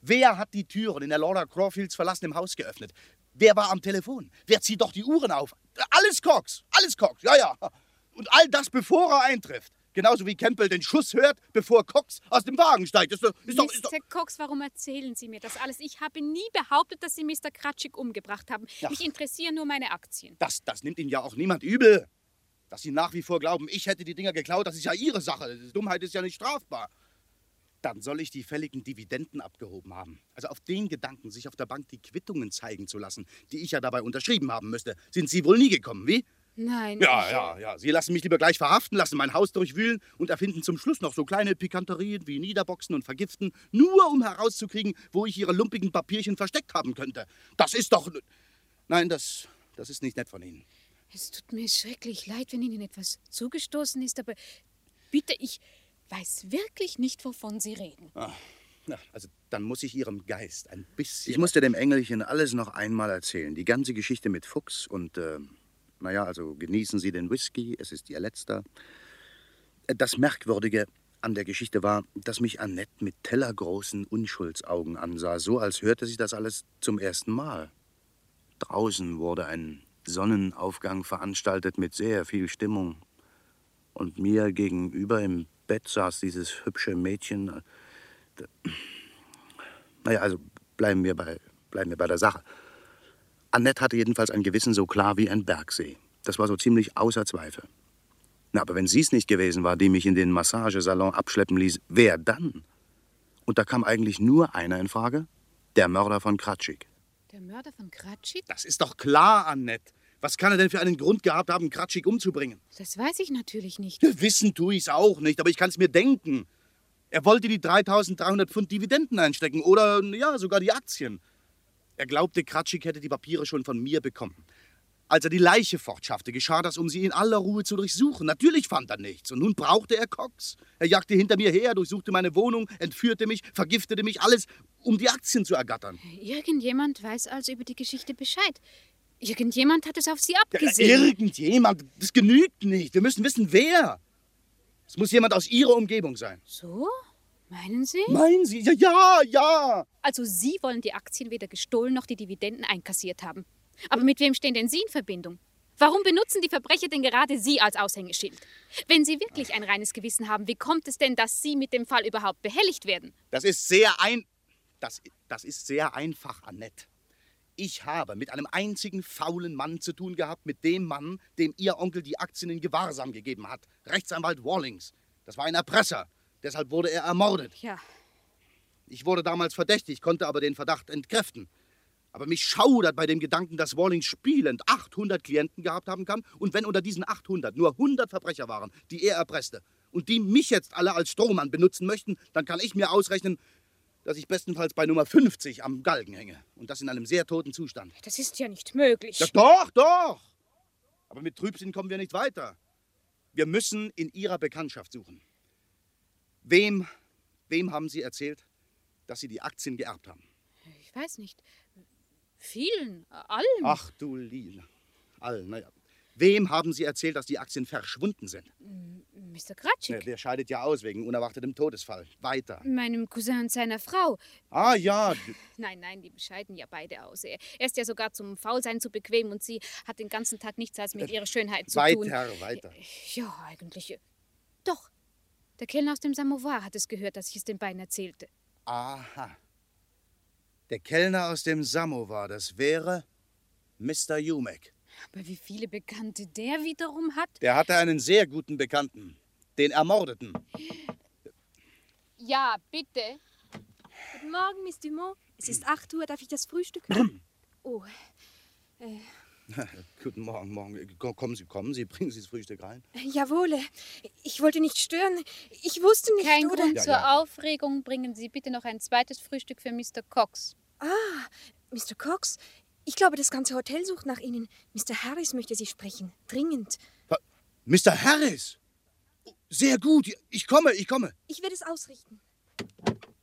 Wer hat die Türen in der Laura Crawfields verlassenem Haus geöffnet? Wer war am Telefon? Wer zieht doch die Uhren auf? Alles Cox, alles Cox, ja, ja. Und all das, bevor er eintrifft. Genauso wie Campbell den Schuss hört, bevor Cox aus dem Wagen steigt. Ist doch, ist doch, ist doch, Mr. Cox, warum erzählen Sie mir das alles? Ich habe nie behauptet, dass Sie Mr. Kratschik umgebracht haben. Ja. Mich interessieren nur meine Aktien. das, das nimmt Ihnen ja auch niemand übel. Dass Sie nach wie vor glauben, ich hätte die Dinger geklaut, das ist ja Ihre Sache. Dummheit ist ja nicht strafbar. Dann soll ich die fälligen Dividenden abgehoben haben. Also auf den Gedanken, sich auf der Bank die Quittungen zeigen zu lassen, die ich ja dabei unterschrieben haben müsste, sind Sie wohl nie gekommen, wie? Nein. Ja, ja, ja. Sie lassen mich lieber gleich verhaften, lassen mein Haus durchwühlen und erfinden zum Schluss noch so kleine Pikanterien wie Niederboxen und Vergiften, nur um herauszukriegen, wo ich Ihre lumpigen Papierchen versteckt haben könnte. Das ist doch. Nein, das, das ist nicht nett von Ihnen. Es tut mir schrecklich leid, wenn Ihnen etwas zugestoßen ist, aber bitte, ich weiß wirklich nicht, wovon Sie reden. Ah, na, also dann muss ich Ihrem Geist ein bisschen. Ich musste dem Engelchen alles noch einmal erzählen. Die ganze Geschichte mit Fuchs und, äh, naja, also genießen Sie den Whisky, es ist Ihr letzter. Das Merkwürdige an der Geschichte war, dass mich Annette mit tellergroßen Unschuldsaugen ansah, so als hörte sie das alles zum ersten Mal. Draußen wurde ein Sonnenaufgang veranstaltet mit sehr viel Stimmung. Und mir gegenüber im Bett saß dieses hübsche Mädchen. Naja, also bleiben wir bei, bleiben wir bei der Sache. Annette hatte jedenfalls ein Gewissen so klar wie ein Bergsee. Das war so ziemlich außer Zweifel. Na, aber wenn sie es nicht gewesen war, die mich in den Massagesalon abschleppen ließ, wer dann? Und da kam eigentlich nur einer in Frage: der Mörder von Kratschik. Der Mörder von Kratschik? Das ist doch klar, Annette. Was kann er denn für einen Grund gehabt haben, Kratschik umzubringen? Das weiß ich natürlich nicht. Wissen tue ich's auch nicht, aber ich kann's mir denken. Er wollte die 3300 Pfund Dividenden einstecken oder ja, sogar die Aktien. Er glaubte, Kratschik hätte die Papiere schon von mir bekommen. Als er die Leiche fortschaffte, geschah das, um sie in aller Ruhe zu durchsuchen. Natürlich fand er nichts. Und nun brauchte er Cox. Er jagte hinter mir her, durchsuchte meine Wohnung, entführte mich, vergiftete mich, alles, um die Aktien zu ergattern. Irgendjemand weiß also über die Geschichte Bescheid. Irgendjemand hat es auf Sie Ja, abgesehen. irgendjemand, das genügt nicht. Wir müssen wissen, wer. Es muss jemand aus Ihrer Umgebung sein. so? Meinen Sie? Meinen Sie? Ja, ja, ja. Also Sie wollen die Aktien weder gestohlen noch die Dividenden einkassiert haben. Aber mit wem stehen denn Sie in Verbindung? Warum benutzen die Verbrecher denn gerade Sie als Aushängeschild? Wenn Sie wirklich ein reines Gewissen haben, wie kommt es denn, dass Sie mit dem Fall überhaupt behelligt werden? Das ist sehr ein. Das, das ist sehr einfach, Annette. Ich habe mit einem einzigen faulen Mann zu tun gehabt, mit dem Mann, dem Ihr Onkel die Aktien in Gewahrsam gegeben hat. Rechtsanwalt Wallings. Das war ein Erpresser. Deshalb wurde er ermordet. Ja. Ich wurde damals verdächtig, konnte aber den Verdacht entkräften. Aber mich schaudert bei dem Gedanken, dass Wallings spielend 800 Klienten gehabt haben kann und wenn unter diesen 800 nur 100 Verbrecher waren, die er erpresste und die mich jetzt alle als Strohmann benutzen möchten, dann kann ich mir ausrechnen, dass ich bestenfalls bei Nummer 50 am Galgen hänge. Und das in einem sehr toten Zustand. Das ist ja nicht möglich. Ja, doch, doch! Aber mit Trübsinn kommen wir nicht weiter. Wir müssen in Ihrer Bekanntschaft suchen. Wem, wem haben Sie erzählt, dass Sie die Aktien geerbt haben? Ich weiß nicht. Vielen, allen. Ach du Lila. Allen, naja. Wem haben Sie erzählt, dass die Aktien verschwunden sind? Mr. Kratschik. Der scheidet ja aus wegen unerwartetem Todesfall. Weiter. Meinem Cousin und seiner Frau. Ah ja, Nein, nein, die scheiden ja beide aus. Er, ist ja sogar zum Faulsein zu bequem und sie hat den ganzen Tag nichts als mit ihrer Schönheit zu tun. weiter, weiter. Ja, eigentlich. äh, Doch. Der Kellner aus dem Samovar hat es gehört, dass ich es den beiden erzählte. Aha. Der Kellner aus dem Samovar, das wäre Mr. Jumek. Aber wie viele Bekannte der wiederum hat? Der hatte einen sehr guten Bekannten, den Ermordeten. Ja, bitte. Guten Morgen, Miss Dumont. Es ist 8 Uhr. Darf ich das Frühstück? oh. Äh, Guten Morgen, morgen. Ko- Kommen Sie, kommen Sie, bringen Sie das Frühstück rein. jawohl. Ich wollte nicht stören. Ich wusste nicht, Kein oder? Grund Ja, zur ja. Aufregung. Bringen Sie bitte noch ein zweites Frühstück für Mr. Cox. Ah, Mr. Cox. Ich glaube, das ganze Hotel sucht nach Ihnen. Mr. Harris möchte Sie sprechen. Dringend. Mr. Harris! Sehr gut, ich komme, ich komme. Ich werde es ausrichten.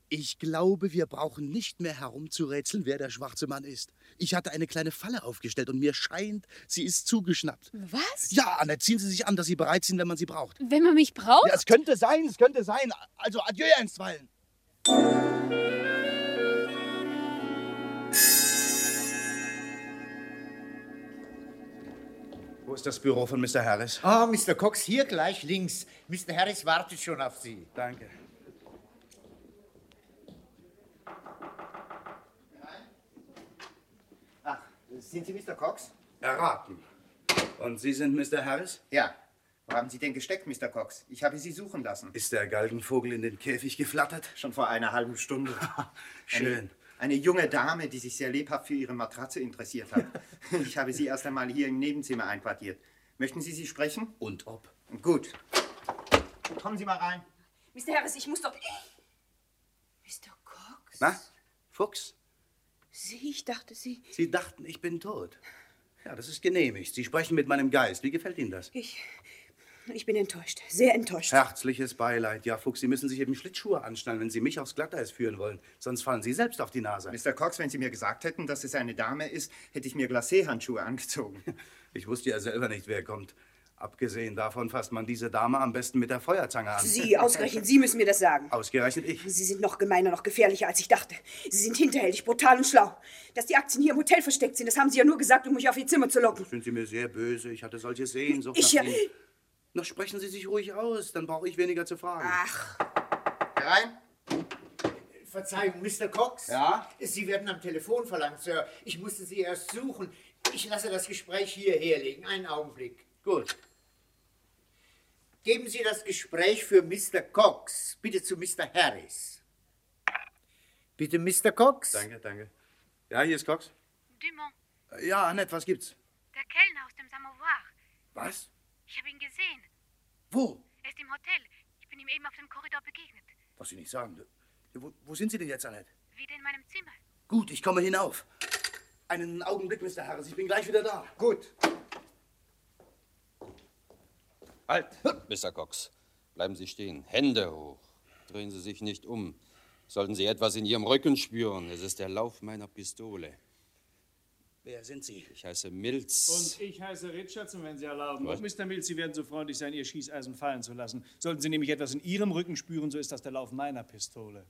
Ich glaube, wir brauchen nicht mehr herumzurätseln, wer der schwarze Mann ist. Ich hatte eine kleine Falle aufgestellt und mir scheint, sie ist zugeschnappt. Was? Ja, Anne, ziehen Sie sich an, dass Sie bereit sind, wenn man Sie braucht. Wenn man mich braucht? Ja, es könnte sein, es könnte sein. Also, adieu einstweilen. Wo ist das Büro von Mr. Harris? Ah, Mr. Cox, hier gleich links. Mr. Harris wartet schon auf Sie. Danke. Ach, sind Sie Mr. Cox? Erraten. Und Sie sind Mr. Harris? Ja. Wo haben Sie denn gesteckt, Mr. Cox? Ich habe Sie suchen lassen. Ist der Galgenvogel in den Käfig geflattert? Schon vor einer halben Stunde. Schön. Eine, junge Dame, die sich sehr lebhaft für Ihre Matratze interessiert hat. Ich habe sie erst einmal hier im Nebenzimmer einquartiert. Möchten Sie sie sprechen? Und ob? Gut. Kommen Sie mal rein. Mr. Harris, ich muss doch. Mr. Cox? Na, Fuchs? Sie, ich dachte, Sie. Sie dachten, ich bin tot. Ja, das ist genehmigt. Sie sprechen mit meinem Geist. Wie gefällt Ihnen das? Ich. Ich bin enttäuscht. Sehr enttäuscht. Herzliches Beileid. Ja, Fuchs, Sie müssen sich eben Schlittschuhe anschnallen, wenn Sie mich aufs Glatteis führen wollen. Sonst fallen Sie selbst auf die Nase. Mr. Cox, wenn Sie mir gesagt hätten, dass es eine Dame ist, hätte ich mir Glacé-Handschuhe angezogen. Ich wusste ja selber nicht, wer kommt. Abgesehen davon fasst man diese Dame am besten mit der Feuerzange an. Sie, ausgerechnet Sie müssen mir das sagen. Ausgerechnet ich. Sie sind noch gemeiner, noch gefährlicher, als ich dachte. Sie sind hinterhältig, brutal und schlau. Dass die Aktien hier im Hotel versteckt sind, das haben Sie ja nur gesagt, um mich auf Ihr Zimmer zu locken. Sind Sie mir sehr böse? Ich hatte solche Sehnsucht Ich nach ja- Ihnen. Na, sprechen Sie sich ruhig aus, dann brauche ich weniger zu fragen. Ach. Herein. Verzeihung, Mr. Cox? Ja? Sie werden am Telefon verlangt, Sir. Ich musste Sie erst suchen. Ich lasse das Gespräch hier herlegen. Einen Augenblick. Gut. Geben Sie das Gespräch für Mr. Cox. Bitte zu Mr. Harris. Bitte, Mr. Cox? Danke, danke. Ja, hier ist Cox. Dumont, Ja, Annette, was gibt's? der Kellner aus dem Samovar. Was? Ich habe ihn gesehen. Wo? Er ist im Hotel. Ich bin ihm eben auf dem Korridor begegnet. Was Sie nicht sagen. Wo, wo sind Sie denn jetzt, Annette? Wieder in meinem Zimmer. Gut, ich komme hinauf. Einen Augenblick, Mr. Harris, ich bin gleich wieder da. Gut. Halt! Mr. Cox, bleiben Sie stehen. Hände hoch. Drehen Sie sich nicht um. Sollten Sie etwas in Ihrem Rücken spüren, es ist der Lauf meiner Pistole. Wer sind Sie? Ich heiße Mills. Und ich heiße Richardson, wenn Sie erlauben. Was? Und Mr. Mills, Sie werden so freundlich sein, Ihr Schießeisen fallen zu lassen. Sollten Sie nämlich etwas in Ihrem Rücken spüren, so ist das der Lauf meiner Pistole.